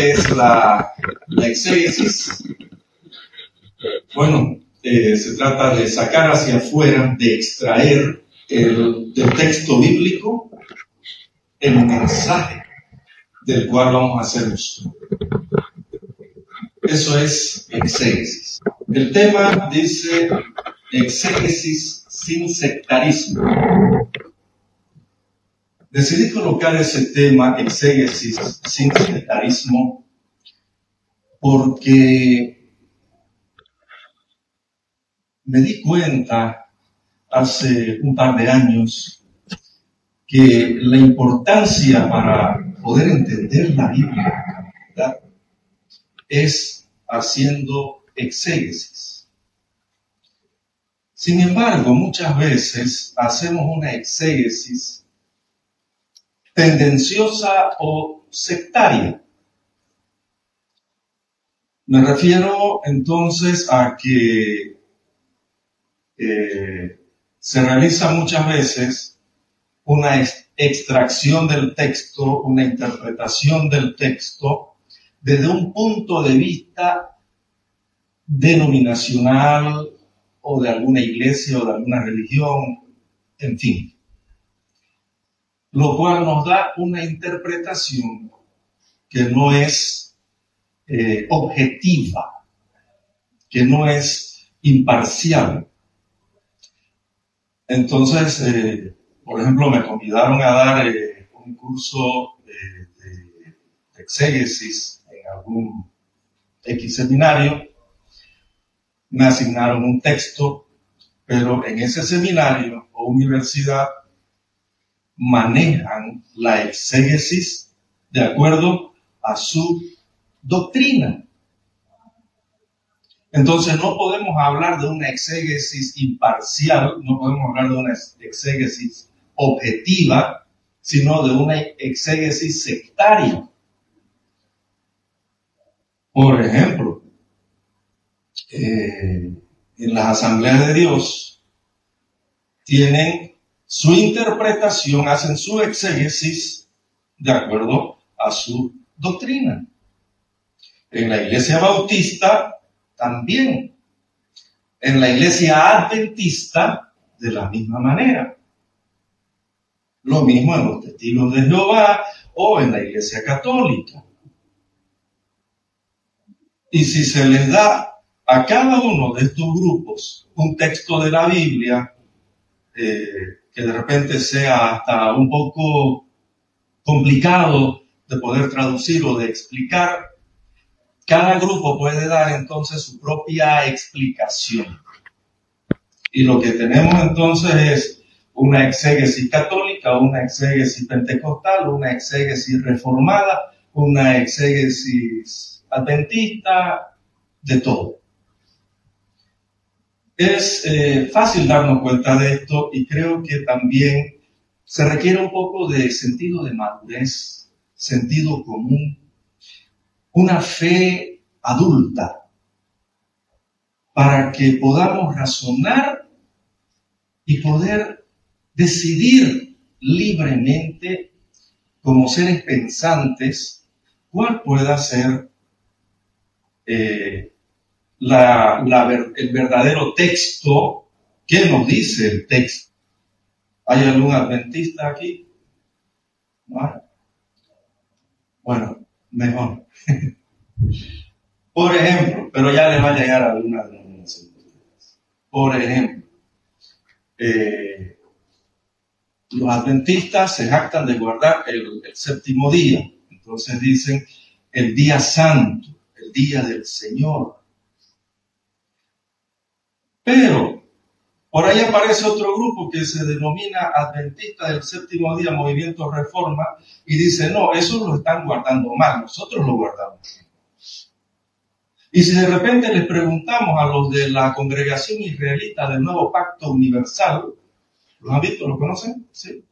¿Qué es la, la exégesis? Bueno, eh, se trata de sacar hacia afuera, de extraer el, del texto bíblico el mensaje del cual vamos a hacer uso. Eso es exégesis. El tema dice exégesis sin sectarismo. Decidí colocar ese tema, exégesis sin sectarismo, porque me di cuenta hace un par de años que la importancia para poder entender la Biblia es haciendo exégesis. Sin embargo, muchas veces hacemos una exégesis tendenciosa o sectaria. Me refiero entonces a que eh, se realiza muchas veces una extracción del texto, una interpretación del texto desde un punto de vista denominacional o de alguna iglesia o de alguna religión, en fin. Lo cual nos da una interpretación que no es eh, objetiva, que no es imparcial. Entonces, eh, por ejemplo, me convidaron a dar eh, un curso de, exégesis en algún X seminario. Me asignaron un texto, pero en ese seminario o universidad manejan la exégesis de acuerdo a su doctrina. Entonces no podemos hablar de una exégesis imparcial, no podemos hablar de una exégesis objetiva, sino de una exégesis sectaria. Por ejemplo, eh, en las asambleas de Dios tienen su interpretación, hacen su exégesis de acuerdo a su doctrina. En la iglesia bautista también. En la iglesia adventista, de la misma manera. Lo mismo en los testigos de Jehová o en la iglesia católica. Y si se les da a cada uno de estos grupos un texto de la Biblia eh, que de repente sea hasta un poco complicado de poder traducir o de explicar, cada grupo puede dar entonces su propia explicación. Y lo que tenemos entonces es una exégesis católica, una exégesis pentecostal, una exégesis reformada, una exégesis adventista, de todo. Es eh, fácil darnos cuenta de esto y creo que también se requiere un poco de sentido de madurez, sentido común una fe adulta para que podamos razonar y poder decidir libremente como seres pensantes cuál pueda ser eh, el verdadero texto que nos dice el texto. ¿Hay algún adventista aquí? Bueno, mejor. Por ejemplo, pero ya les va a llegar alguna. Por ejemplo, eh, los adventistas se jactan de guardar el séptimo día. Entonces dicen el día santo, el día del Señor. Pero por ahí aparece otro grupo que se denomina Adventista del Séptimo Día, Movimiento Reforma, y dice, no, eso lo están guardando mal, nosotros lo guardamos. Y si de repente les preguntamos a los de la congregación israelita del Nuevo Pacto Universal, ¿los han visto? ¿Lo conocen? Sí.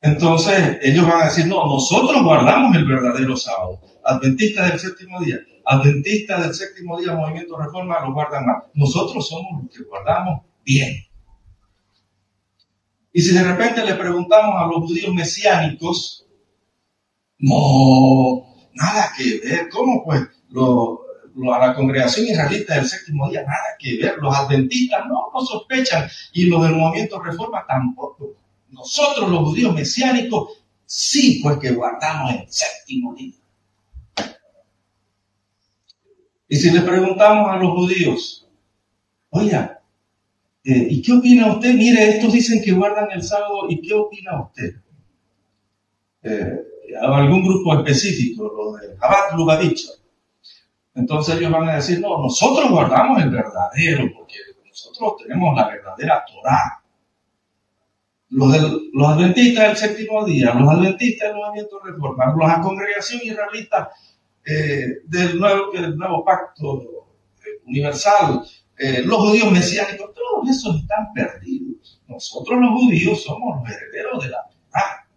Entonces ellos van a decir, no, nosotros guardamos el verdadero sábado. Adventistas del séptimo día adventistas del séptimo día, movimiento reforma, lo guardan mal. Nosotros somos los que guardamos bien. Y si de repente le preguntamos a los judíos mesiánicos, No, nada que ver. ¿Cómo pues? A la congregación israelita del séptimo día, nada que ver. Los adventistas no, no sospechan. Y los del movimiento reforma tampoco. Nosotros los judíos mesiánicos sí, pues que guardamos el séptimo día. Y si le preguntamos a los judíos, oiga, eh, ¿y qué opina usted? Mire, estos dicen que guardan el sábado, ¿y qué opina usted? Eh, algún grupo específico, lo de Abad Lubavitch. Entonces ellos van a decir, no, nosotros guardamos el verdadero, porque nosotros tenemos la verdadera Torah. Los, los adventistas del séptimo día, los adventistas del movimiento reforma, la congregación israelita eh, del, nuevo, del nuevo pacto eh, universal, eh, los judíos mesiánicos, todos esos están perdidos. Nosotros los judíos somos los herederos de la Torah.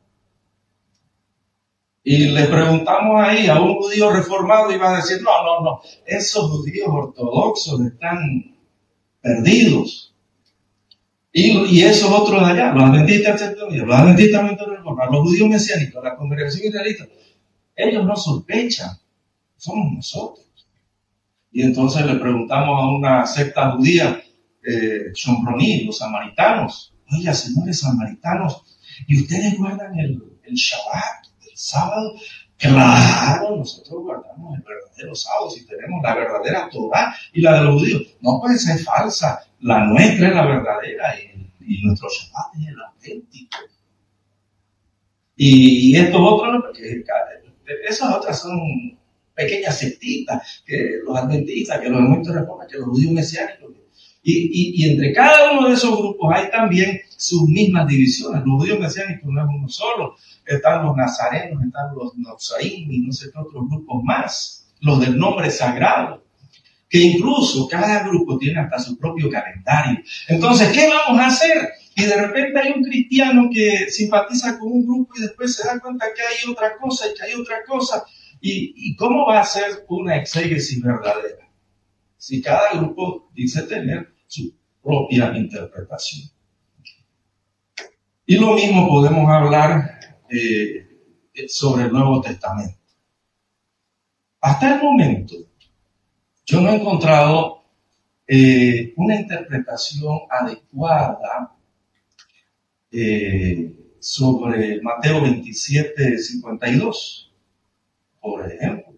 Y le preguntamos ahí a un judío reformado y va a decir, no, no, no, esos judíos ortodoxos están perdidos. Y, y esos otros de allá, los adventistas los adventistas los judíos mesiánicos, la congregación israelita, ellos no sospechan, somos nosotros. Y entonces le preguntamos a una secta judía, eh, los samaritanos, oiga, señores samaritanos, ¿y ustedes guardan el, el Shabbat? sábado. Claro, nosotros guardamos el verdadero sábado si tenemos la verdadera Torah y la de los judíos. No puede ser falsa. La nuestra es la verdadera y, nuestro Shabbat es el auténtico. Y, estos otros, porque esas otras son pequeñas sectitas, que los adventistas, que los de reforma, que los judíos mesiánicos. Y, y, entre cada uno de esos grupos hay también sus mismas divisiones. Los judíos mesiánicos no es uno solo están los nazarenos, están los nozaim y no sé qué otros grupos más, los del nombre sagrado, que incluso cada grupo tiene hasta su propio calendario. Entonces, ¿qué vamos a hacer? Y de repente hay un cristiano que simpatiza con un grupo y después se da cuenta que hay otra cosa y que hay otra cosa. ¿Y, cómo va a ser una exégesis verdadera? Si cada grupo dice tener su propia interpretación. Y lo mismo podemos hablar eh, sobre el Nuevo Testamento. Hasta el momento, yo no he encontrado eh, una interpretación adecuada eh, sobre Mateo 27, 52, por ejemplo,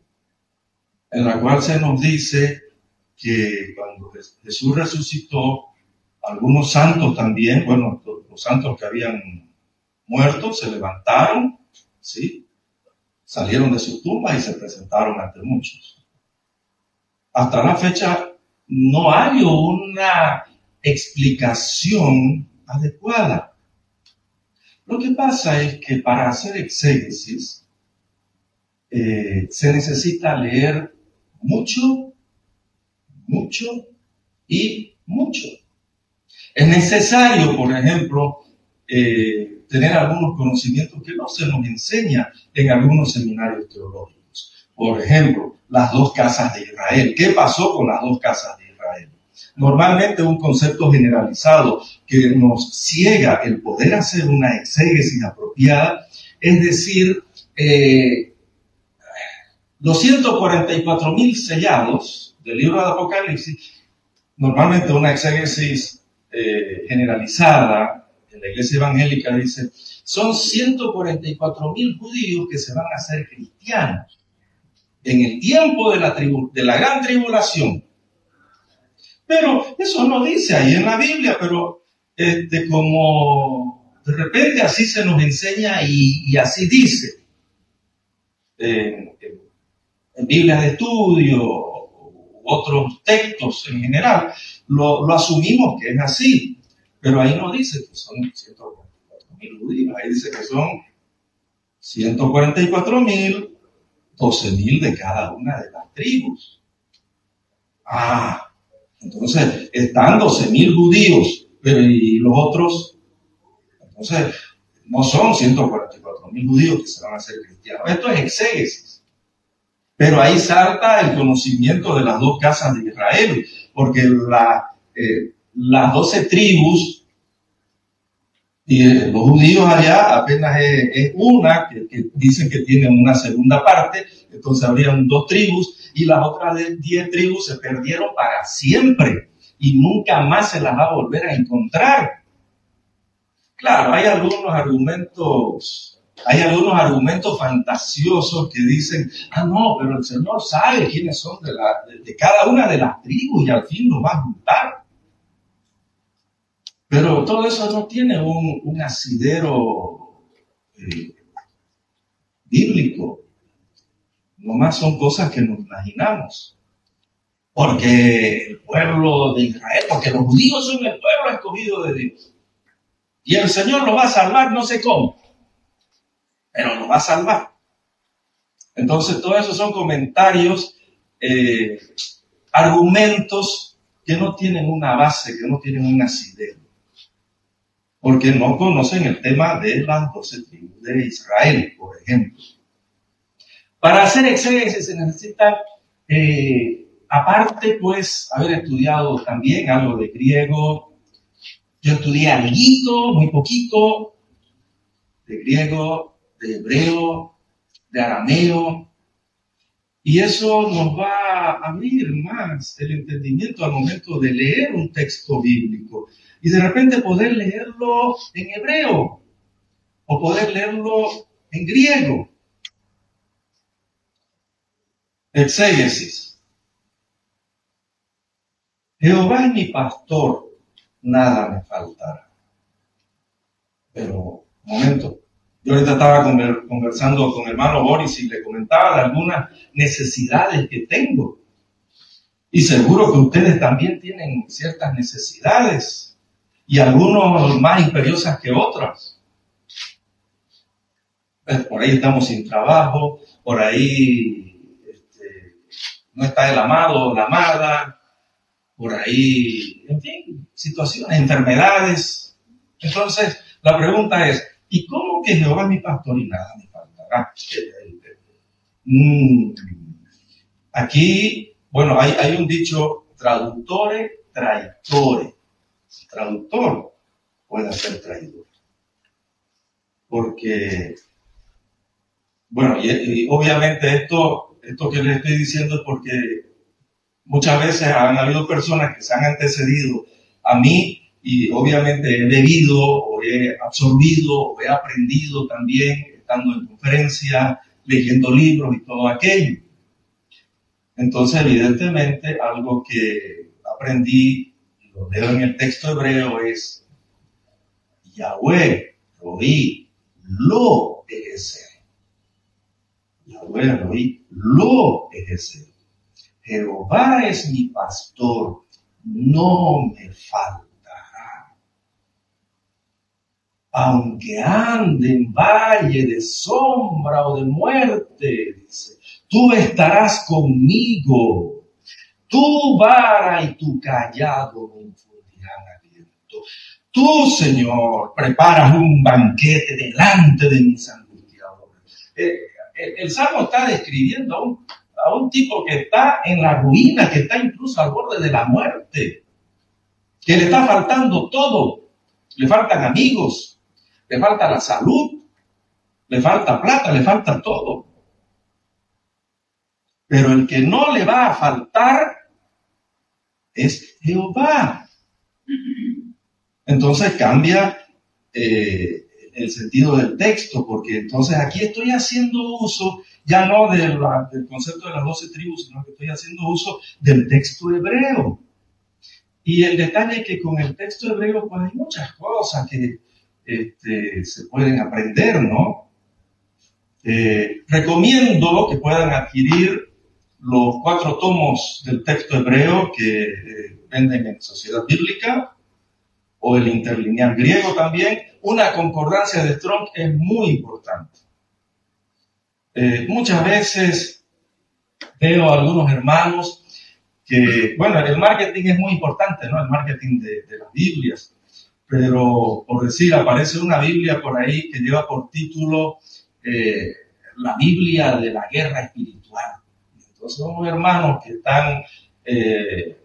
en la cual se nos dice que cuando Jesús resucitó, algunos santos también, bueno, los santos que habían muertos se levantaron, ¿sí? Salieron de sus tumbas y se presentaron ante muchos. Hasta la fecha no hay una explicación adecuada. Lo que pasa es que para hacer exégesis eh, se necesita leer mucho, mucho y mucho. Es necesario, por ejemplo, eh, tener algunos conocimientos que no se nos enseña en algunos seminarios teológicos. Por ejemplo, las dos casas de Israel. ¿Qué pasó con las dos casas de Israel? Normalmente un concepto generalizado que nos ciega el poder hacer una exégesis apropiada, es decir, eh, los 144 mil sellados del libro de Apocalipsis, normalmente una exégesis eh, generalizada la iglesia evangélica dice, son 144 mil judíos que se van a hacer cristianos en el tiempo de la, de la gran tribulación. Pero eso no dice ahí en la Biblia, pero este, de repente así se nos enseña y, así dice. en Biblias de estudio, otros textos en general, lo, lo asumimos que es así. Pero ahí no dice que son 144 mil judíos, ahí dice que son 144 mil, 12 mil de cada una de las tribus. Ah, entonces están 12 mil judíos, pero ¿y los otros? Entonces, no son 144 mil judíos que se van a hacer cristianos. Esto es exégesis. Pero ahí salta el conocimiento de las dos casas de Israel, porque eh, las doce tribus Y eh, los judíos allá apenas es, una, que, dicen que tienen una segunda parte, entonces habrían dos tribus, y las otras diez tribus se perdieron para siempre, y nunca más se las va a volver a encontrar. Claro, hay algunos argumentos, hay algunos argumentos fantasiosos que dicen, ah, no, pero el Señor sabe quiénes son de, de cada una de las tribus y al fin los va a juntar. Pero todo eso no tiene un, asidero eh, bíblico. Nomás son cosas que nos imaginamos. Porque el pueblo de Israel, porque los judíos son el pueblo escogido de Dios. Y el Señor lo va a salvar, no sé cómo, pero lo va a salvar. Entonces, todo eso son comentarios, eh, argumentos que no tienen una base, que no tienen un asidero porque no conocen el tema de las doce tribus de Israel, por ejemplo. Para hacer exégesis se necesita, eh, aparte, pues, haber estudiado también algo de griego. Yo estudié algo, muy poquito, de griego, de hebreo, de arameo, y eso nos va a abrir más el entendimiento al momento de leer un texto bíblico y de repente poder leerlo en hebreo o poder leerlo en griego. Exégesis. Jehová es mi pastor, nada me faltará. Pero, momento, yo ahorita estaba conversando con el hermano Boris y le comentaba algunas necesidades que tengo. Y seguro que ustedes también tienen ciertas necesidades y algunos más imperiosas que otras. Pues, por ahí estamos sin trabajo, por ahí este, no está el amado o la amada, por ahí, en fin, situaciones, enfermedades. Entonces, la pregunta es, ¿Y cómo que Jehová es mi pastor y nada me faltará? Mm. Aquí, bueno, hay, un dicho, traductore, traidore. Traductor puede ser traidor. Porque, bueno, y, obviamente esto, esto que les estoy diciendo es porque muchas veces han habido personas que se han antecedido a mí y obviamente he bebido o he absorbido o he aprendido también estando en conferencia, leyendo libros y todo aquello. Entonces, evidentemente, algo que aprendí, lo leo en el texto hebreo, es Yahweh, Roí, lo ejercer. Yahweh, Roí, lo ejercer. Jehová es mi pastor, no me falta aunque ande en valle de sombra o de muerte, dice, tú estarás conmigo. Tu vara y tu callado me infundirán aliento. Tú, Señor, preparas un banquete delante de mis angustiadores. Eh, el, Salmo está describiendo a un, a un tipo que está en la ruina, que está incluso al borde de la muerte, que le está faltando todo. Le faltan amigos, le falta la salud, le falta plata, le falta todo. Pero el que no le va a faltar es Jehová. Entonces cambia eh, el sentido del texto, porque entonces aquí estoy haciendo uso ya no del concepto de las doce tribus, sino que estoy haciendo uso del texto hebreo. Y el detalle es que con el texto hebreo pues hay muchas cosas que este, se pueden aprender, ¿no? Eh, recomiendo que puedan adquirir los cuatro tomos del texto hebreo que eh, venden en Sociedad Bíblica o el interlineal griego también. Una concordancia de Strong es muy importante. Eh, muchas veces veo a algunos hermanos que, bueno, el marketing es muy importante, ¿no? El marketing de, de las Biblias pero por decir, aparece una Biblia por ahí que lleva por título eh, la Biblia de la guerra espiritual. Entonces son hermanos que están eh,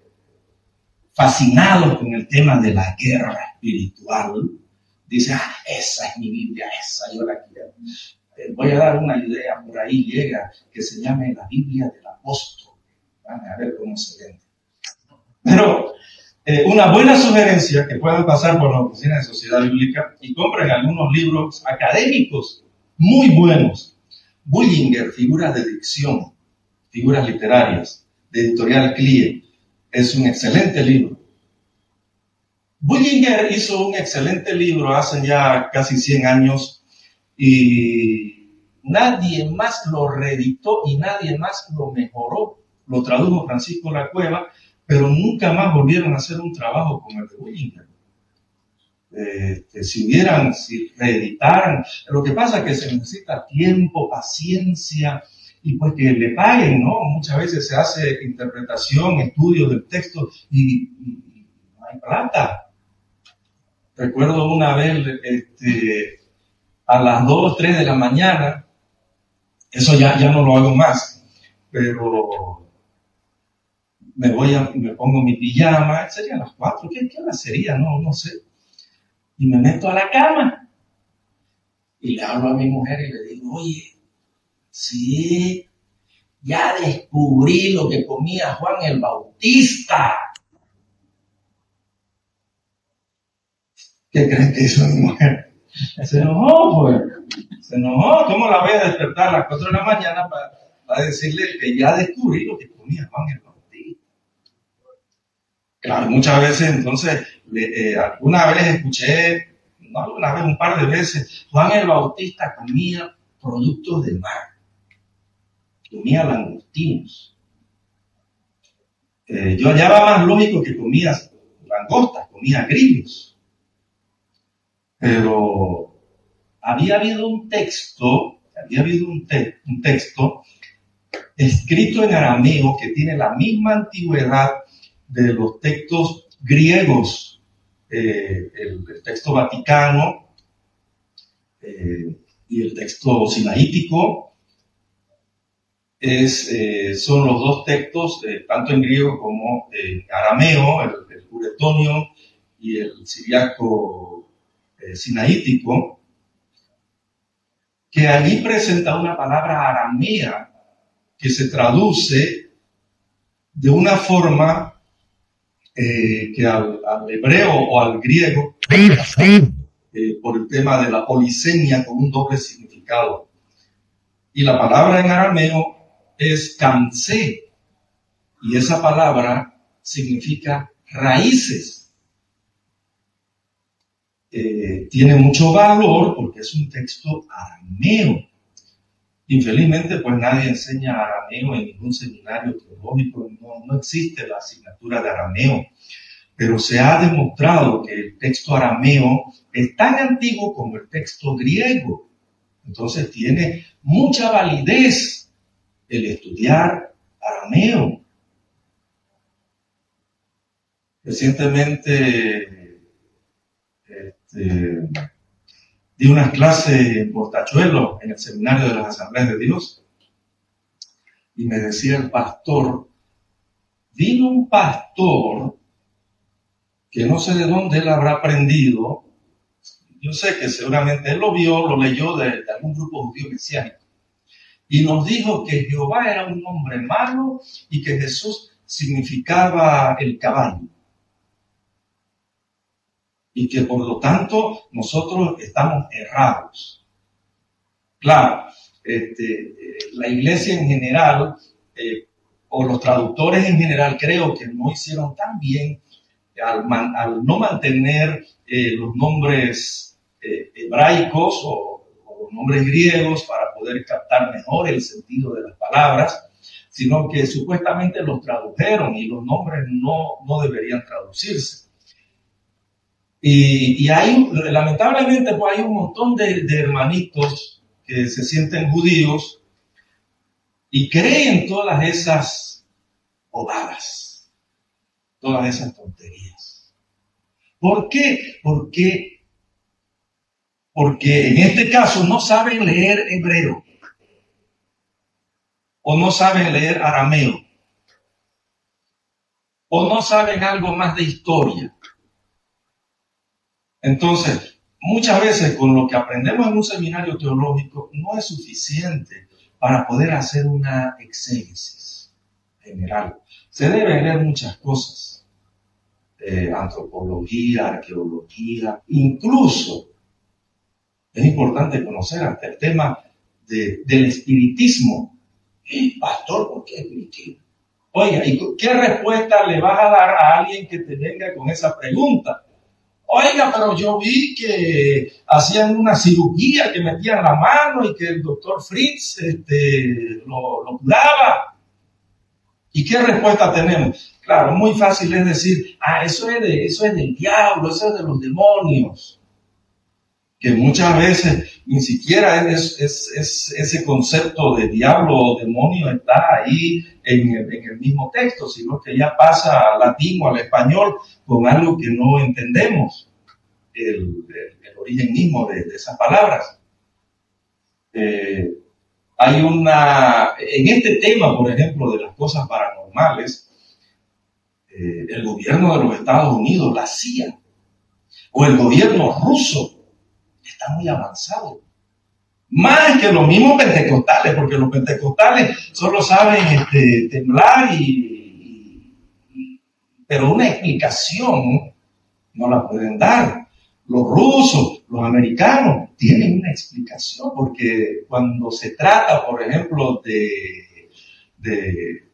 fascinados con el tema de la guerra espiritual, dice, ah, esa es mi Biblia, esa yo la quiero. Voy a dar una idea, por ahí llega, que se llame la Biblia del apóstol. Van a ver cómo se vende. Pero eh, una buena sugerencia que puedan pasar por la oficina de Sociedad Bíblica y compren algunos libros académicos muy buenos. Bullinger, figuras de dicción, figuras literarias, de editorial CLIE, es un excelente libro. Bullinger hizo un excelente libro hace ya casi 100 años y nadie más lo reeditó y nadie más lo mejoró. Lo tradujo Francisco La Cueva pero nunca más volvieron a hacer un trabajo como el de Willinger. Este, si hubieran, si reeditaran, lo que pasa es que se necesita tiempo, paciencia y pues que le paguen, ¿no? Muchas veces se hace interpretación, estudio del texto y, no hay plata. Recuerdo una vez, este, a las 2, 3 de la mañana, eso ya, ya no lo hago más, pero me voy a, me pongo mi pijama, serían las cuatro, ¿qué, qué hora sería? No, no sé. Y me meto a la cama. Y le hablo a mi mujer y le digo, oye, sí, ya descubrí lo que comía Juan el Bautista. ¿Qué crees que hizo mi mujer? Se enojó, pues. Se enojó. ¿Cómo la voy a despertar a las cuatro de la mañana para, para decirle que ya descubrí lo que comía Juan el Bautista? Muchas veces, entonces, eh, alguna vez escuché, no alguna vez, un par de veces, Juan el Bautista comía productos de mar, comía langostinos. Eh, yo hallaba más lógico que comía langostas, comía grillos. Pero había habido un texto, había habido un, un texto escrito en arameo que tiene la misma antigüedad de los textos griegos, eh, el, texto vaticano eh, y el texto sinaítico, es, eh, son los dos textos, tanto en griego como en arameo, el, el y el siriaco sinaítico, que allí presenta una palabra aramea que se traduce de una forma eh, que al, hebreo o al griego, eh, por el tema de la polisemia con un doble significado. Y la palabra en arameo es cansé, y esa palabra significa raíces. Eh, tiene mucho valor porque es un texto arameo. Infelizmente, pues nadie enseña arameo en ningún seminario teológico, no, existe la asignatura de arameo, pero se ha demostrado que el texto arameo es tan antiguo como el texto griego. Entonces tiene mucha validez el estudiar arameo. Recientemente, este, di unas clases en Portachuelo, en el seminario de las Asambleas de Dios, y me decía el pastor, vino un pastor que no sé de dónde él habrá aprendido, yo sé que seguramente él lo vio, lo leyó de, algún grupo judío mesiánico, y nos dijo que Jehová era un hombre malo y que Jesús significaba el caballo y que por lo tanto nosotros estamos errados. Claro, este, la iglesia en general, eh, o los traductores en general, creo que no hicieron tan bien al, no mantener eh, los nombres eh, hebraicos o, nombres griegos para poder captar mejor el sentido de las palabras, sino que supuestamente los tradujeron y los nombres no, no deberían traducirse. Y, hay, lamentablemente, pues hay un montón de, hermanitos que se sienten judíos y creen todas esas ovadas, todas esas tonterías. ¿Por qué? Porque, porque en este caso no saben leer hebreo o no saben leer arameo o no saben algo más de historia entonces, muchas veces con lo que aprendemos en un seminario teológico no es suficiente para poder hacer una exégesis general. Se deben leer muchas cosas, eh, antropología, arqueología, incluso es importante conocer hasta el tema del espiritismo. Pastor, ¿por qué espiritismo? Oiga, ¿y qué respuesta le vas a dar a alguien que te venga con esa pregunta? Oiga, pero yo vi que hacían una cirugía, que metían la mano y que el doctor Fritz este, lo, lo curaba. ¿Y qué respuesta tenemos? Claro, muy fácil es decir, ah, eso es, de, eso es del diablo, eso es de los demonios que muchas veces ni siquiera es, ese concepto de diablo o demonio está ahí en el, mismo texto, sino que ya pasa al latín o al español con algo que no entendemos, el, origen mismo de, esas palabras. Eh, hay una, en este tema, por ejemplo, de las cosas paranormales, eh, el gobierno de los Estados Unidos, la CIA, o el gobierno ruso, está muy avanzado. Más que los mismos pentecostales, porque los pentecostales solo saben este, temblar y, Pero una explicación no la pueden dar. Los rusos, los americanos, tienen una explicación, porque cuando se trata, por ejemplo, de,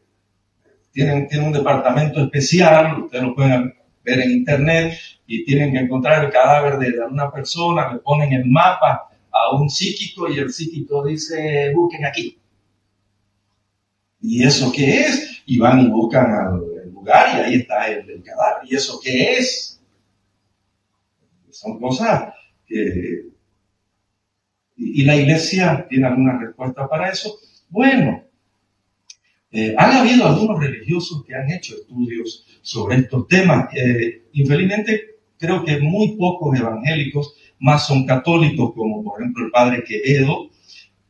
tienen, tienen un departamento especial, ustedes lo pueden ver en internet, y tienen que encontrar el cadáver de una persona, le ponen el mapa a un psíquico y el psíquico dice, busquen aquí. ¿Y eso qué es? Y van y buscan al y ahí está el, cadáver. ¿Y eso qué es? Son cosas que... ¿Y la iglesia tiene alguna respuesta para eso? Bueno, eh, han habido algunos religiosos que han hecho estudios sobre estos temas. Eh, infelizmente creo que muy pocos evangélicos más son católicos, como por ejemplo el padre Quevedo,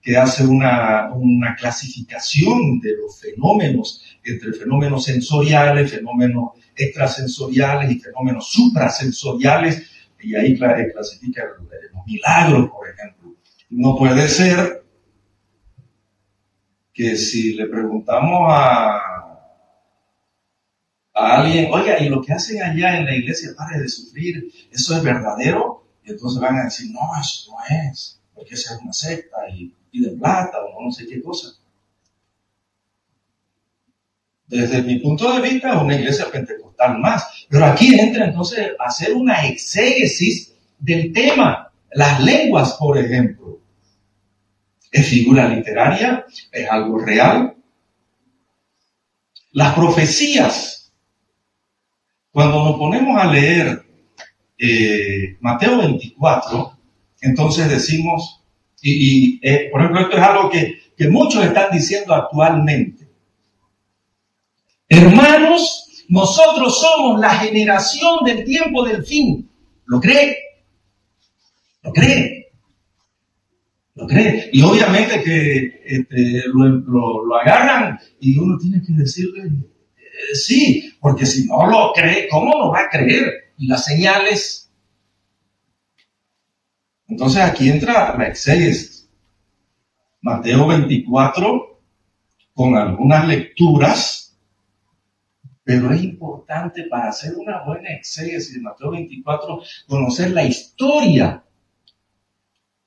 que hace una, una clasificación de los fenómenos entre fenómenos sensoriales, fenómenos extrasensoriales y fenómenos suprasensoriales, y ahí clasifica los milagros, por ejemplo. No puede ser que si le preguntamos a a alguien, oiga, y lo que hacen allá en la iglesia, pare de sufrir, ¿eso es verdadero? Y entonces van a decir, no, eso no es, porque esa es una secta y de plata o no sé qué cosa. Desde mi punto de vista, una iglesia pentecostal más. Pero aquí entra entonces a hacer una exégesis del tema. Las lenguas, por ejemplo. ¿Es figura literaria? ¿Es algo real? Las profecías cuando nos ponemos a leer eh, Mateo 24, entonces decimos, y, eh, por ejemplo, esto es algo que, que muchos están diciendo actualmente. Hermanos, nosotros somos la generación del tiempo del fin. ¿Lo cree? ¿Lo cree? ¿Lo cree? Y obviamente que este, lo, lo, agarran y uno tiene que decirle, sí, porque si no lo cree, ¿cómo lo va a creer? Y las señales. Entonces aquí entra la exégesis. Mateo 24, con algunas lecturas, pero es importante para hacer una buena exégesis de Mateo 24 conocer la historia.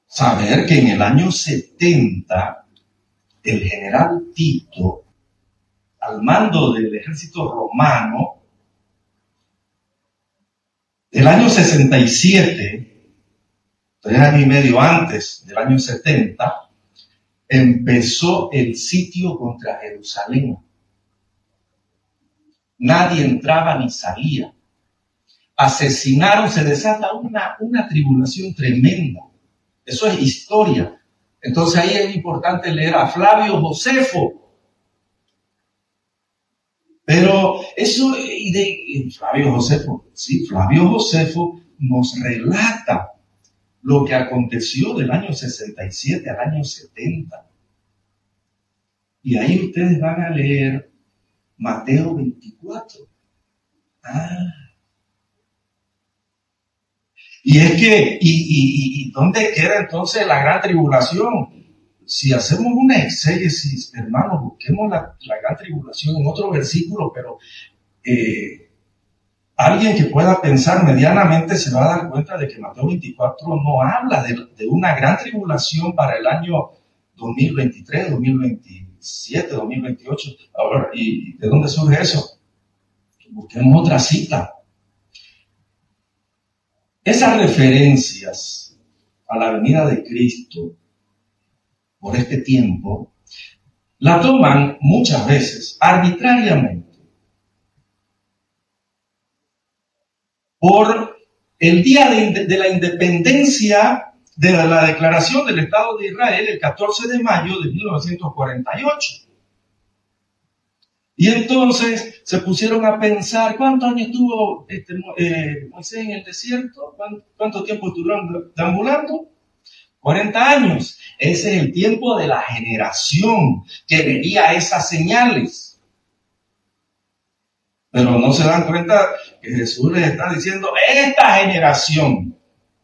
Saber que en el año 70 el general Tito al mando del ejército romano, el año 67, tres años y medio antes del año 70, empezó el sitio contra Jerusalén. Nadie entraba ni salía. Asesinaron, se desata una, una tribulación tremenda. Eso es historia. Entonces ahí es importante leer a Flavio Josefo, pero eso, y de Flavio Josefo, sí, Flavio Josefo nos relata lo que aconteció del año 67 al año 70. Y ahí ustedes van a leer Mateo 24. Ah. Y es que, y, dónde queda entonces la gran tribulación? Si hacemos una exégesis, hermanos, busquemos la, gran tribulación en otro versículo, pero eh, alguien que pueda pensar medianamente se va a dar cuenta de que Mateo 24 no habla de, una gran tribulación para el año 2023, 2027, 2028. Ahora, ¿y de dónde surge eso? Busquemos otra cita. Esas referencias a la venida de Cristo por este tiempo, la toman muchas veces arbitrariamente por el día de, la independencia de la declaración del Estado de Israel el 14 de mayo de 1948. Y entonces se pusieron a pensar, ¿cuántos años estuvo este, eh, Moisés en el desierto? ¿Cuánto, tiempo estuvieron deambulando? 40 años. Ese es el tiempo de la generación que vería esas señales. Pero no se dan cuenta que Jesús les está diciendo, esta generación,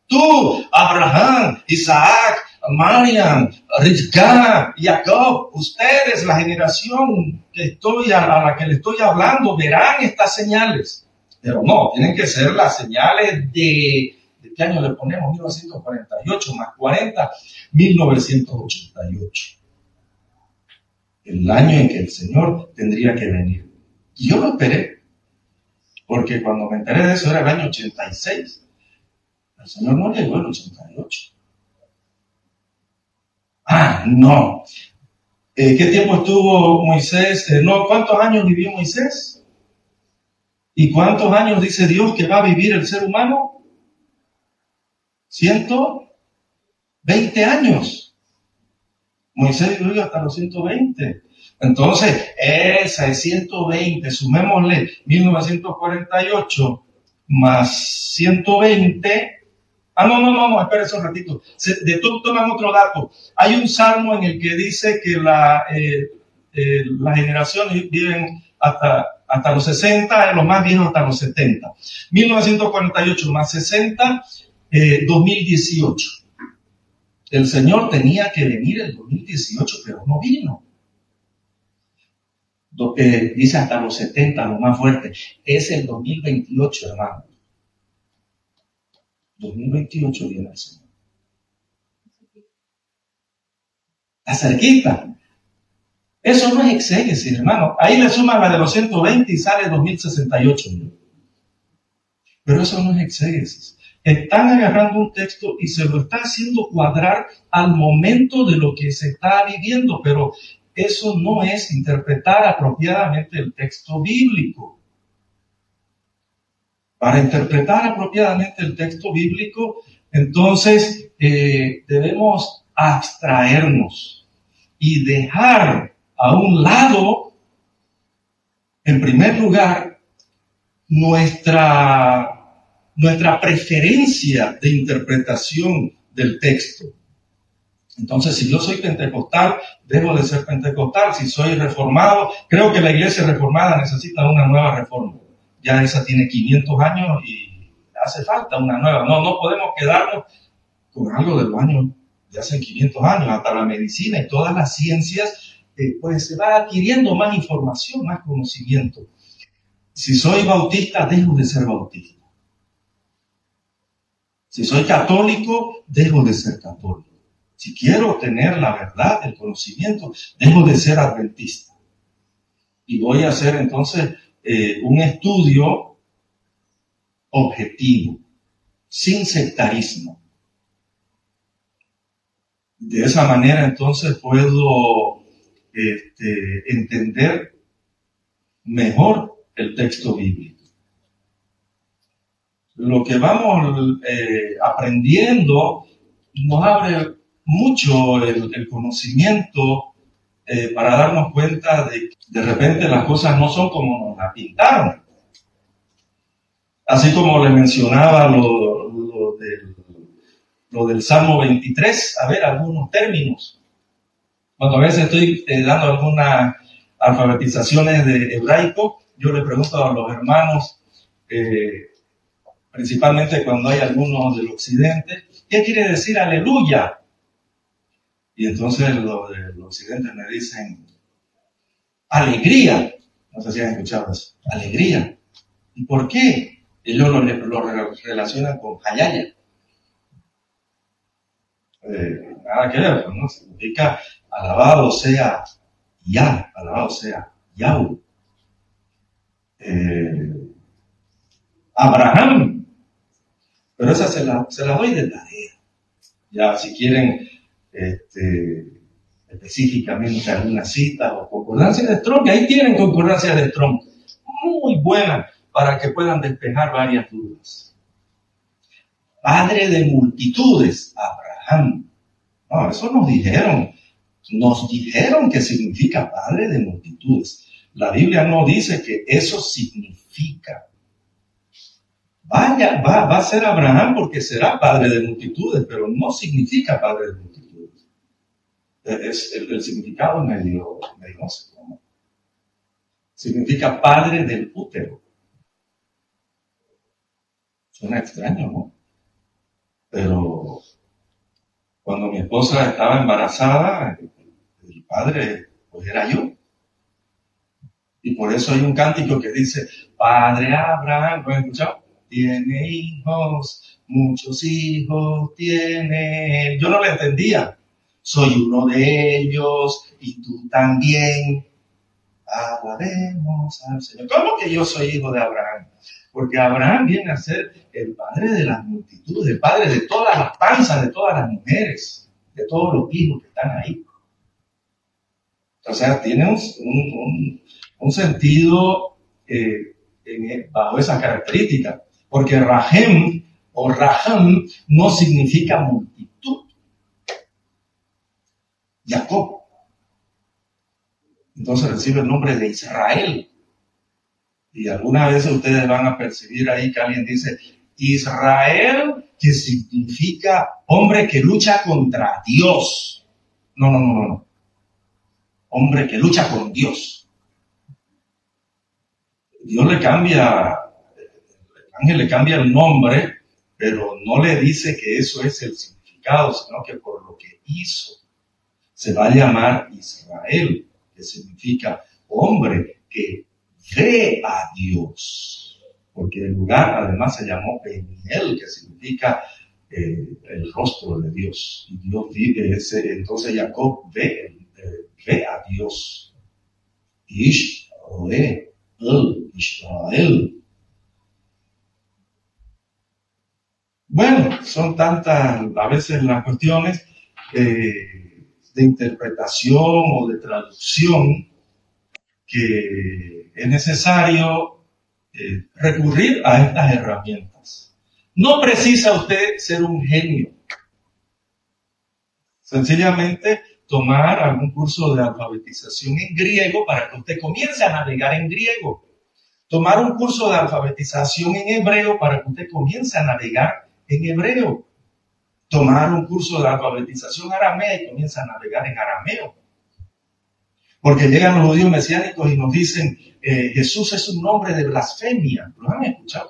tú, Abraham, Isaac, Marian, Rivka, Jacob, ustedes, la generación que estoy a, la que le estoy hablando, verán estas señales. Pero no, tienen que ser las señales de, ¿de qué año le ponemos? 1948 más 40, 1988. El año en que el Señor tendría que venir. Yo lo esperé, porque cuando me enteré de eso era el año 86. El Señor no llegó en el 88. Ah, no. Eh, ¿Qué tiempo estuvo Moisés? Eh, no, ¿cuántos años vivió Moisés? ¿Y cuántos años dice Dios que va a vivir el ser humano? Ciento veinte años. Moisés vivió hasta los 120. Entonces, esa 120, sumémosle 1948 más 120, Ah, no, no, no, no, espérese un ratito. de todo otro dato. Hay un salmo en el que dice que la, eh, eh, las generaciones viven hasta, hasta los 60, los más viejos hasta los 70. 1948 más 60, 2018. Eh, el Señor tenía que venir el 2018, pero no vino. Dice hasta los 70, lo más fuerte. Es el 2028, hermano. 2028 viene el Señor. Está cerquita. Eso no es exégesis, hermano. Ahí le suman la de los 120 y sale 2068. Pero eso no es exégesis. Están agarrando un texto y se lo está haciendo cuadrar al momento de lo que se está viviendo, pero eso no es interpretar apropiadamente el texto bíblico. Para interpretar apropiadamente el texto bíblico, entonces eh, debemos abstraernos y dejar a un lado, en primer lugar, nuestra, nuestra preferencia de interpretación del texto. Entonces, si yo soy pentecostal, debo de ser pentecostal. Si soy reformado, creo que la iglesia reformada necesita una nueva reforma ya esa tiene 500 años y hace falta una nueva. No, no podemos quedarnos con algo de los años de hace 500 años, hasta la medicina y todas las ciencias, eh, pues se va adquiriendo más información, más conocimiento. Si soy bautista, dejo de ser bautista. Si soy católico, dejo de ser católico. Si quiero tener la verdad, el conocimiento, dejo de ser adventista. Y voy a hacer entonces eh, un estudio objetivo, sin sectarismo. De esa manera entonces puedo este, entender mejor el texto bíblico. Lo que vamos eh, aprendiendo nos abre mucho el conocimiento eh, para darnos cuenta de que de repente las cosas no son como nos las pintaron. Así como le mencionaba lo, lo, del, lo del Salmo 23, a ver, algunos términos. Cuando a veces estoy eh, dando algunas alfabetizaciones de hebraico, yo le pregunto a los hermanos, eh, principalmente cuando hay algunos del occidente, ¿qué quiere decir aleluya? Y entonces los del occidente me dicen, alegría. No sé si han escuchado eso. Alegría. ¿Y por qué? Ellos lo, relacionan con hayaya. Eh, nada que ver, ¿no? Significa alabado sea ya, alabado sea Yahweh. Eh, Abraham. Pero esa se la, se la doy de tarea. Ya, si quieren este, específicamente alguna cita o concordancia de Strong, ahí tienen concordancia de Strong, muy buena para que puedan despejar varias dudas. Padre de multitudes, Abraham. No, eso nos dijeron, nos dijeron que significa padre de multitudes. La Biblia no dice que eso significa. Vaya, va, va a ser Abraham porque será padre de multitudes, pero no significa padre de multitudes es el, significado medio, medio no. Significa padre del útero. Suena extraño, ¿no? Pero cuando mi esposa estaba embarazada, el padre pues era yo. Y por eso hay un cántico que dice, Padre Abraham, ¿lo han escuchado? Tiene hijos, muchos hijos tiene. Yo no le entendía, soy uno de ellos y tú también. Alabemos al Señor. ¿Cómo que yo soy hijo de Abraham? Porque Abraham viene a ser el padre de las multitudes, el padre de todas las panzas, de todas las mujeres, de todos los hijos que están ahí. O sea, tiene un, sentido eh, bajo esa característica. Porque Rahem o Raham no significa multitud Jacob. Entonces recibe el nombre de Israel. Y algunas veces ustedes van a percibir ahí que alguien dice Israel, que significa hombre que lucha contra Dios. No, no, no, no. Hombre que lucha con Dios. Dios le cambia, el ángel le cambia el nombre, pero no le dice que eso es el significado, sino que por lo que hizo se va a llamar Israel, que significa hombre que ve a Dios. Porque el lugar además se llamó Peniel, que significa eh, el rostro de Dios. Y Dios vive ese, entonces Jacob ve, eh, ve a Dios. Israel, Israel. Bueno, son tantas a veces las cuestiones. Eh, de interpretación o de traducción que es necesario eh, recurrir a estas herramientas. No precisa usted ser un genio. Sencillamente tomar algún curso de alfabetización en griego para que usted comience a navegar en griego. Tomar un curso de alfabetización en hebreo para que usted comience a navegar en hebreo tomar un curso de alfabetización aramea y comienza a navegar en arameo. Porque llegan los judíos mesiánicos y nos dicen, eh, Jesús es un nombre de blasfemia. ¿Lo han escuchado?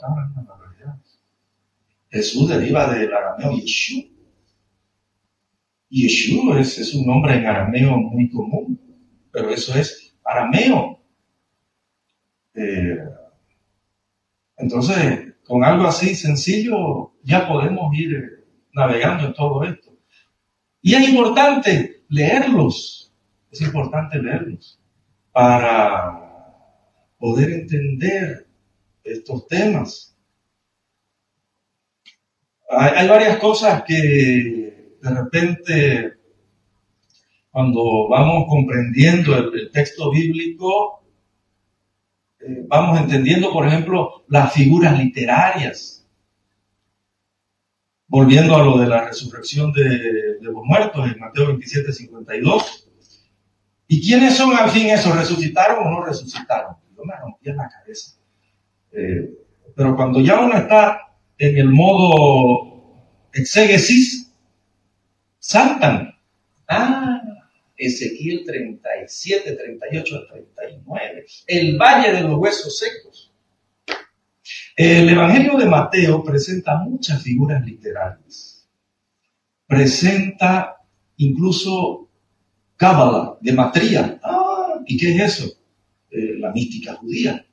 Jesús deriva del arameo Yeshua. Yeshua es, es un nombre en arameo muy común, pero eso es arameo. Eh, entonces, con algo así sencillo, ya podemos ir navegando en todo esto. Y es importante leerlos, es importante leerlos para poder entender estos temas. Hay, varias cosas que de repente, cuando vamos comprendiendo el, texto bíblico, eh, vamos entendiendo, por ejemplo, las figuras literarias volviendo a lo de la resurrección de, los muertos en Mateo 27, 52. ¿Y quiénes son al fin esos? ¿Resucitaron o no resucitaron? Yo me rompía la cabeza. Eh, pero cuando ya uno está en el modo exégesis, saltan. Ah, Ezequiel 37, 38 39. El valle de los huesos secos. El Evangelio de Mateo presenta muchas figuras literarias. Presenta incluso Cábala, de Matría. Ah, ¿y qué es eso? Eh, la mística judía.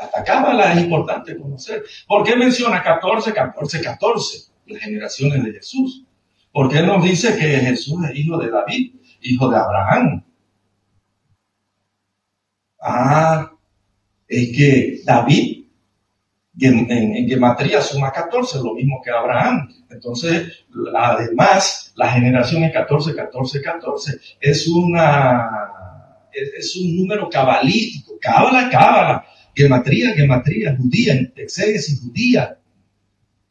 Hasta Cábala es importante conocer. ¿Por qué menciona 14, 14, 14? Las generaciones de Jesús. ¿Por qué nos dice que Jesús es hijo de David, hijo de Abraham? Ah, es que David en, en, gematría suma 14, lo mismo que Abraham. Entonces, además, la generación es 14, 14, 14. Es una, es, un número cabalístico. Cábala, cábala. Gematría, gematría, judía, exégesis judía.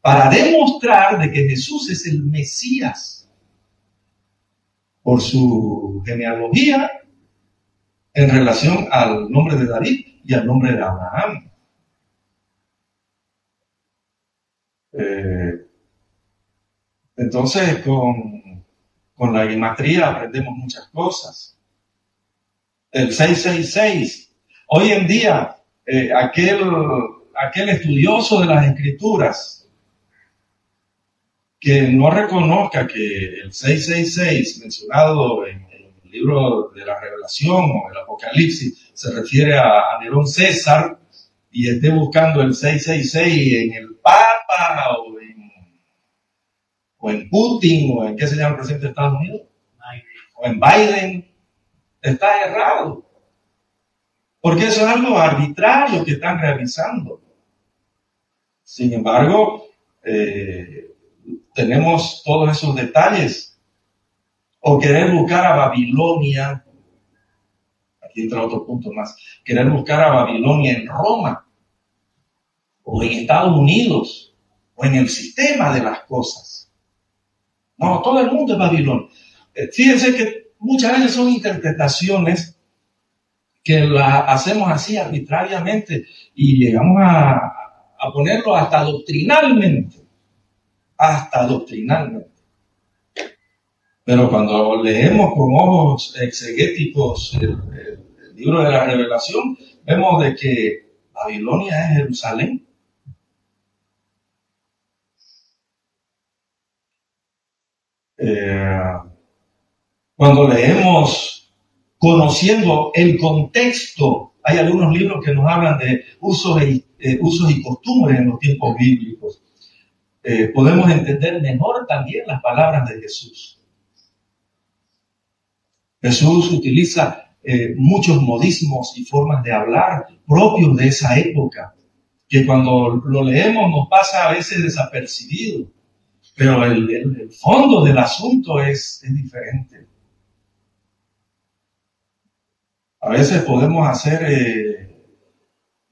Para demostrar de que Jesús es el Mesías. Por su genealogía en relación al nombre de David y al nombre de Abraham. Eh, entonces, con, la gematría aprendemos muchas cosas. El 666. Hoy en día, eh, aquel, aquel estudioso de las escrituras que no reconozca que el 666 mencionado en, el libro de la revelación o el apocalipsis se refiere a Nerón César y esté buscando el 666 en el Papa o en, o en Putin o en qué se llama el presidente de Estados Unidos o en Biden, está errado. Porque eso es algo arbitrario que están realizando. Sin embargo, eh, tenemos todos esos detalles. O querer buscar a Babilonia, aquí entra otro punto más, querer buscar a Babilonia en Roma o en Estados Unidos o en el sistema de las cosas. No, todo el mundo es Babilonia. Eh, fíjense que muchas veces son interpretaciones que las hacemos así arbitrariamente y llegamos a, a ponerlo hasta doctrinalmente, hasta doctrinalmente. Pero cuando leemos con ojos exegéticos el, el libro de la revelación, vemos de que Babilonia es Jerusalén. Eh, cuando leemos conociendo el contexto, hay algunos libros que nos hablan de usos, y, eh, y costumbres en los tiempos bíblicos. Eh, podemos entender mejor también las palabras de Jesús. Jesús utiliza muchos modismos y formas de hablar propios de esa época, que cuando lo leemos nos pasa a veces desapercibido pero el, fondo del asunto es, diferente. A veces podemos hacer, eh,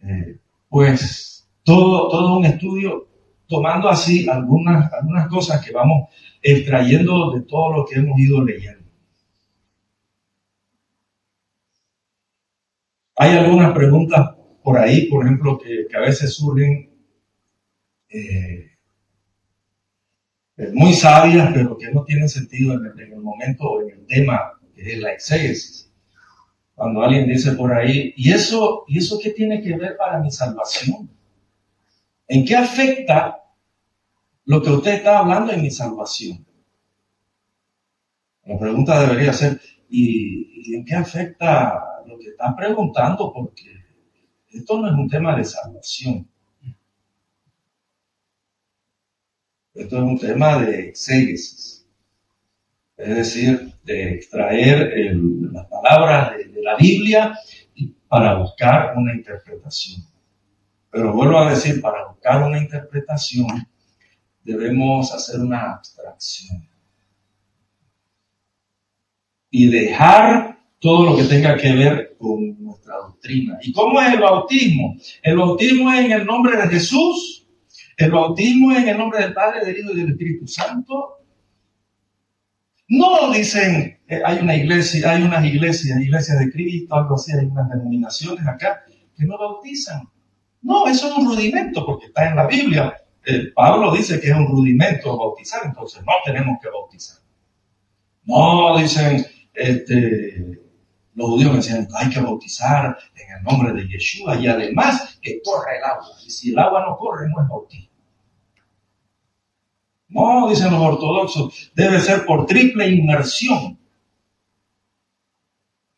eh, pues, todo, todo un estudio tomando así algunas, algunas cosas que vamos extrayendo de todo lo que hemos ido leyendo. Hay algunas preguntas por ahí, por ejemplo, que, a veces surgen eh, muy sabias, pero que no tienen sentido en el, momento o en el tema que es la exégesis. Cuando alguien dice por ahí, ¿y eso, ¿y eso qué tiene que ver para mi salvación? ¿En qué afecta lo que usted está hablando en mi salvación? La pregunta debería ser, ¿y, en qué afecta lo que está preguntando? Porque esto no es un tema de salvación. Esto es un tema de exégesis, es decir, de extraer las palabras de, la Biblia para buscar una interpretación. Pero vuelvo a decir, para buscar una interpretación debemos hacer una abstracción y dejar todo lo que tenga que ver con nuestra doctrina. ¿Y cómo es el bautismo? El bautismo es en el nombre de Jesús el bautismo es en el nombre del Padre, del Hijo y del Espíritu Santo. No dicen, eh, hay una iglesia, hay unas iglesias, iglesias de Cristo, algo así, hay unas denominaciones acá que no bautizan. No, eso es un rudimento porque está en la Biblia. Eh, Pablo dice que es un rudimento bautizar, entonces no tenemos que bautizar. No, dicen, este, Los judíos me decían, hay que bautizar en el nombre de Yeshua y además que corre el agua. Y si el agua no corre, no es bautismo. No, dicen los ortodoxos, debe ser por triple inmersión.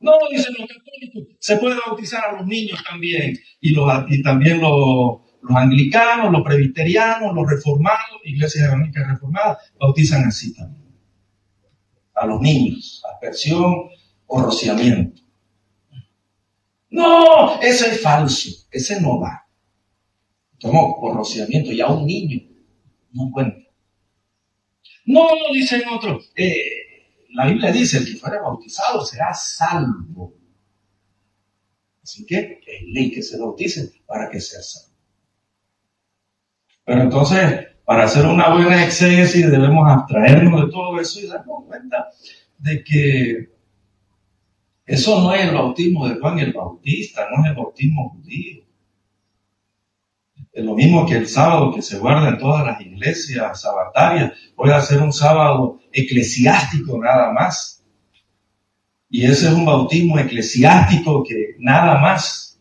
No, dicen los católicos, se puede bautizar a los niños también. Y, los, y también los, los anglicanos, los presbiterianos, los reformados, iglesias evangélicas reformadas, bautizan así también. A los niños, aspersión o rociamiento. No, ese es falso, ese no va. Tomó por rociamiento y a un niño no cuenta. No, dicen otros. Eh, la Biblia dice, el que fuera bautizado será salvo. Así que es ley que se bautice para que sea salvo. Pero entonces, para hacer una buena exégesis debemos abstraernos de todo eso y darnos cuenta de que eso no es el bautismo de Juan el Bautista, no es el bautismo judío. Lo mismo que el sábado que se guarda en todas las iglesias sabatarias, puede ser un sábado eclesiástico nada más. Y ese es un bautismo eclesiástico que nada más.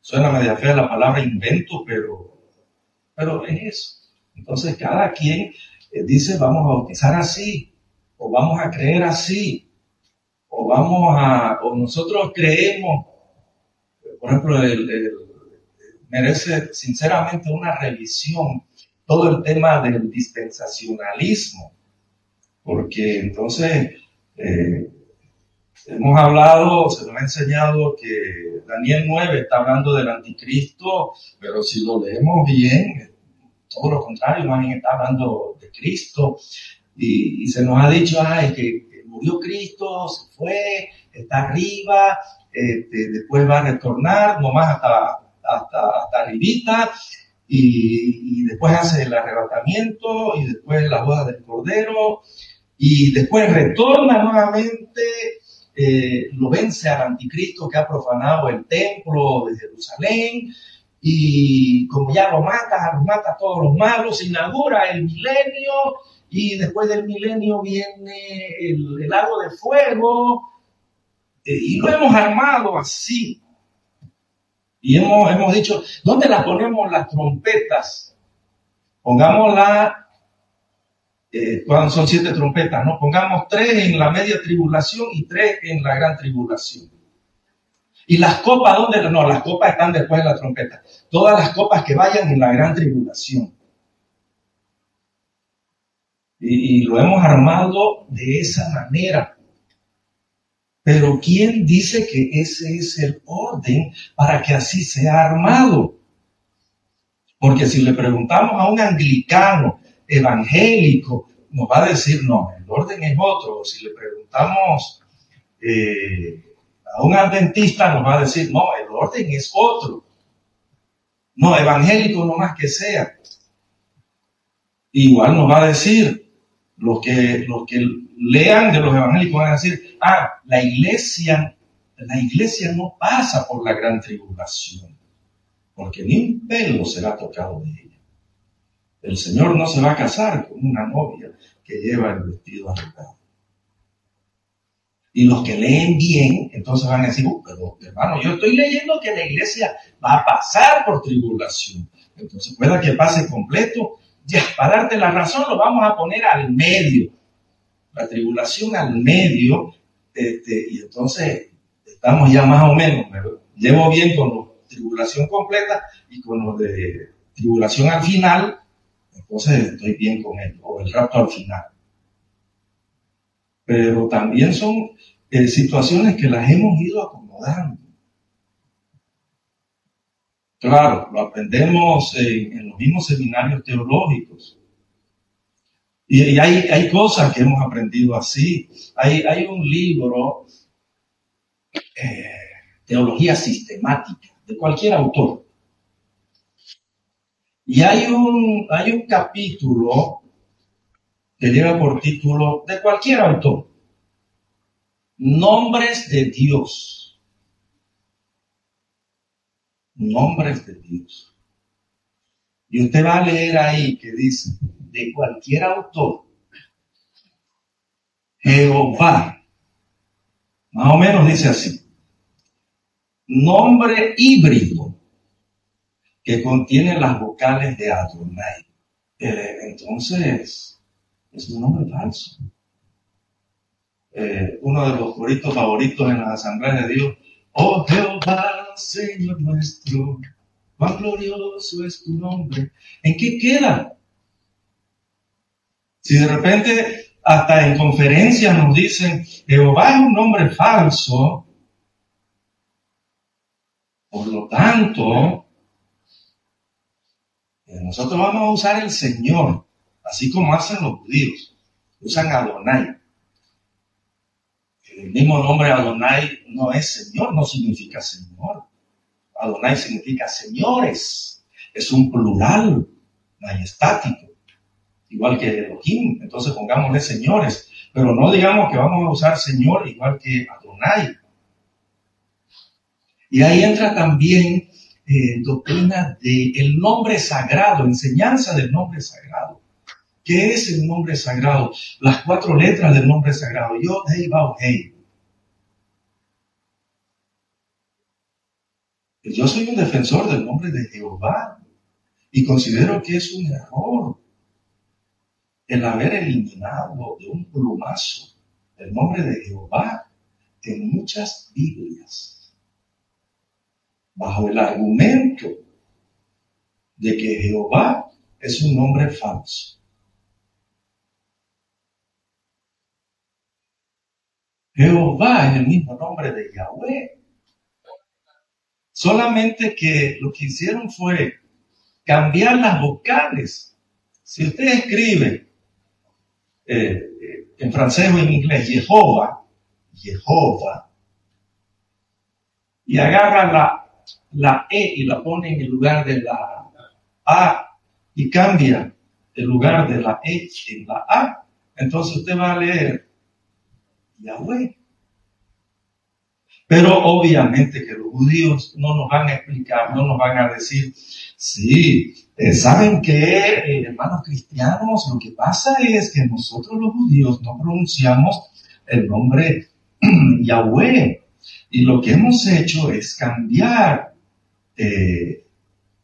Suena media fea la palabra invento, pero, pero es eso. Entonces cada quien eh, dice vamos a bautizar así, o vamos a creer así, o vamos a, o nosotros creemos, por ejemplo, el merece sinceramente una revisión todo el tema del dispensacionalismo, porque entonces eh, hemos hablado, se nos ha enseñado que Daniel 9 está hablando del anticristo, pero si lo leemos bien, todo lo contrario, más bien está hablando de Cristo, y, se nos ha dicho, ay, que, murió Cristo, se fue, está arriba, este, después va a retornar, nomás hasta hasta, hasta arribita, y, después hace el arrebatamiento, y después la boda del Cordero, y después retorna nuevamente, eh, lo vence al anticristo que ha profanado el templo de Jerusalén, y como ya lo mata, lo mata a todos los malos, inaugura el milenio, y después del milenio viene el, el lago de fuego, eh, y lo hemos armado así, y hemos, hemos dicho, ¿dónde las ponemos las trompetas? Pongámosla, eh, son siete trompetas, ¿no? Pongamos tres en la media tribulación y tres en la gran tribulación. ¿Y las copas dónde? No, las copas están después de la trompeta. Todas las copas que vayan en la gran tribulación. y lo hemos armado de esa manera. Pero ¿quién dice que ese es el orden para que así sea armado? Porque si le preguntamos a un anglicano evangélico, nos va a decir, no, el orden es otro. Si le preguntamos eh, a un adventista, nos va a decir, no, el orden es otro. No, evangélico no más que sea. Igual nos va a decir, los que, los que lean de los evangélicos van a decir, ah, la iglesia, la iglesia no pasa por la gran tribulación, porque ni un pelo será tocado de ella. El Señor no se va a casar con una novia que lleva el vestido arreglado. Y los que leen bien, entonces van a decir, uh, pero hermano, yo estoy leyendo que la iglesia va a pasar por tribulación. Entonces pueda que pase completo. Ya, para darte la razón, lo vamos a poner al medio la tribulación al medio, este, y entonces estamos ya más o menos, me llevo bien con la tribulación completa y con lo de tribulación al final, entonces estoy bien con él, o el rapto al final. Pero también son eh, situaciones que las hemos ido acomodando. Claro, lo aprendemos en los mismos seminarios teológicos. Y, hay, cosas que hemos aprendido así. Hay, hay un libro, eh, Teología Sistemática, de cualquier autor. Y hay un, hay un capítulo que lleva por título de cualquier autor. Nombres de Dios. Nombres de Dios. Y usted va a leer ahí que dice, de cualquier autor, Jehová, Más o menos dice así. Nombre híbrido que contiene las vocales de Adonai. Entonces, es un nombre falso. Eh, uno de los coritos favoritos en la Asamblea de Dios. Oh Jehová, Señor nuestro, cuán glorioso es tu nombre. ¿En qué queda? Si de repente hasta en conferencias nos dicen, Jehová es un nombre falso, por lo tanto, eh, nosotros vamos a usar el Señor, así como hacen los judíos, usan Adonai. El mismo nombre Adonai no es Señor, no significa Señor. Adonai significa señores, es un plural majestático igual que Elohim, entonces pongámosle señores, pero no digamos que vamos a usar señor igual que Adonai. Y ahí entra también eh, doctrina del nombre sagrado, enseñanza del nombre sagrado. ¿Qué es el nombre sagrado? Las cuatro letras del nombre sagrado. Yo, Hei, Bao, Hei. Yo soy un defensor del nombre de Jehová y considero que es un error el haber eliminado de un plumazo el nombre de Jehová en muchas Biblias, bajo el argumento de que Jehová es un nombre falso. Jehová es el mismo nombre de Yahweh. Solamente que lo que hicieron fue cambiar las vocales. Si usted escribe eh, en francés o en inglés, Jehová, Jehová, y agarra la, la E y la pone en el lugar de la A y cambia el lugar de la E en la A, entonces usted va a leer Yahweh. Pero obviamente que los judíos no nos van a explicar, no nos van a decir, sí, eh, ¿Saben que, eh, hermanos cristianos? Lo que pasa es que nosotros los judíos no pronunciamos el nombre Yahweh. Y lo que hemos hecho es cambiar eh,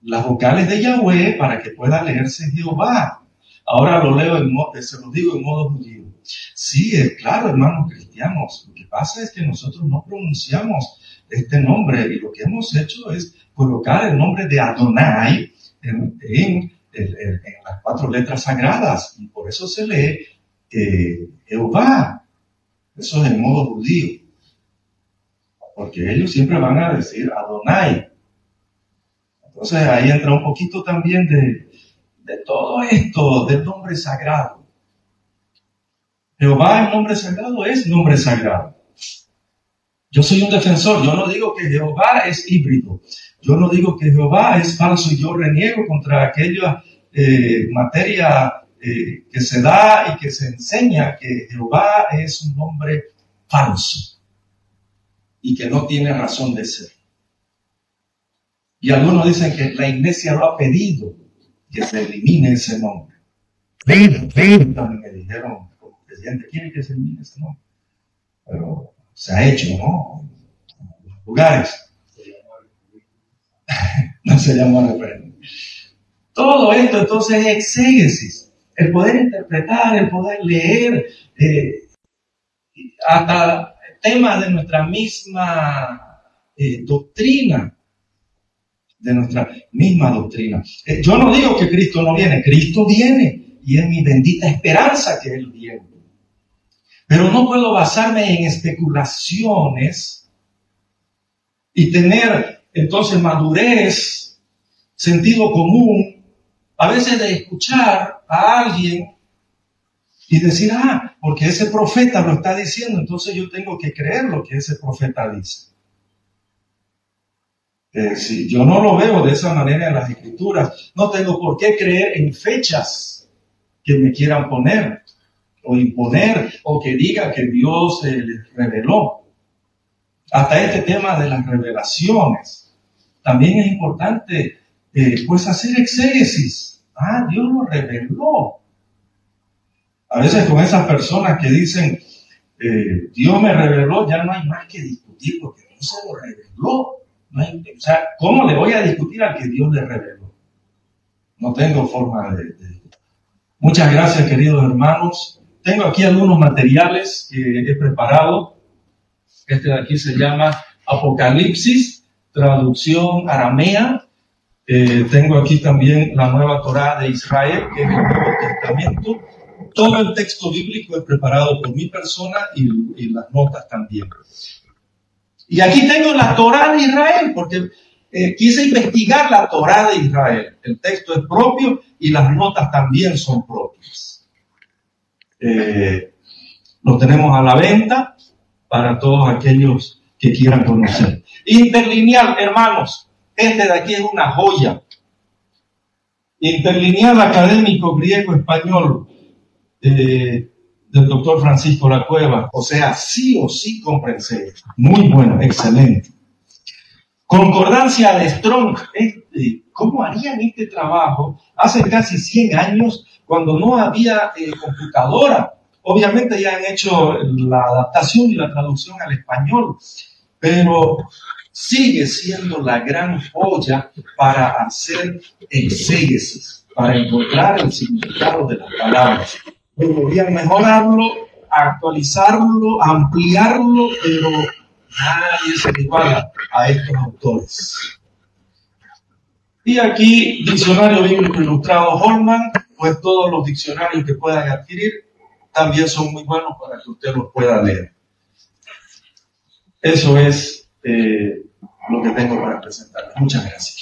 las vocales de Yahweh para que pueda leerse Jehová. Ahora lo leo, en, se lo digo en modo judío. Sí, es claro, hermanos cristianos. Lo que pasa es que nosotros no pronunciamos este nombre y lo que hemos hecho es colocar el nombre de Adonai en, las cuatro letras sagradas y por eso se lee eh, Jehová. Eso es en modo judío. Porque ellos siempre van a decir Adonai. Entonces ahí entra un poquito también de, de todo esto, del nombre sagrado. Jehová, el nombre sagrado, es nombre sagrado. Yo soy un defensor, yo no digo que Jehová es híbrido, yo no digo que Jehová es falso y yo reniego contra aquella eh, materia eh, que se da y que se enseña que Jehová es un nombre falso y que no tiene razón de ser. Y algunos dicen que la iglesia lo ha pedido que se elimine ese nombre. También me dijeron como presidente, quiere que se elimine ese nombre. Pero se ha hecho, ¿no? En los lugares. No se llamó referéndum. Todo esto entonces es exégesis, el poder interpretar, el poder leer, eh, hasta temas de nuestra misma eh, doctrina, de nuestra misma doctrina. Eh, yo no digo que Cristo no viene, Cristo viene y es mi bendita esperanza que Él viene. Pero no puedo basarme en especulaciones y tener entonces madurez, sentido común, a veces de escuchar a alguien y decir, ah, porque ese profeta lo está diciendo, entonces yo tengo que creer lo que ese profeta dice. Eh, si yo no lo veo de esa manera en las escrituras, no tengo por qué creer en fechas que me quieran poner o imponer o que diga que Dios eh, les reveló. Hasta este tema de las revelaciones también es importante eh, pues hacer exégesis. Ah, Dios lo reveló. A veces con esas personas que dicen, eh, Dios me reveló, ya no hay más que discutir porque Dios se lo reveló. o sea, ¿cómo le voy a discutir al que Dios le reveló? No tengo forma de... Muchas gracias, queridos hermanos. Tengo aquí algunos materiales que he preparado. Este de aquí se llama Apocalipsis, traducción aramea. Eh, tengo aquí también la nueva Torah de Israel, que es el Nuevo Testamento. Todo el texto bíblico es preparado por mi persona y, las notas también. Y aquí tengo la Torah de Israel, porque eh, quise investigar la Torah de Israel. El texto es propio y las notas también son propias. Eh, lo tenemos a la venta para todos aquellos que quieran conocer. Interlineal, hermanos, este de aquí es una joya. Interlineal académico griego-español eh, del doctor Francisco La Cueva. O sea, sí o sí comprense. Muy bueno, excelente. Concordancia de Strong. Este, ¿Cómo harían este trabajo hace casi 100 años cuando no había eh, computadora? Obviamente ya han hecho la adaptación y la traducción al español, pero sigue siendo la gran joya para hacer exégesis, para encontrar el significado de las palabras. Podrían mejorarlo, actualizarlo, ampliarlo, pero nadie se iguala a estos autores. Y aquí, Diccionario Bíblico Ilustrado Holman, pues todos los diccionarios que puedan adquirir también son muy buenos para que usted los pueda leer. Eso es eh, lo que tengo para presentar. Muchas gracias.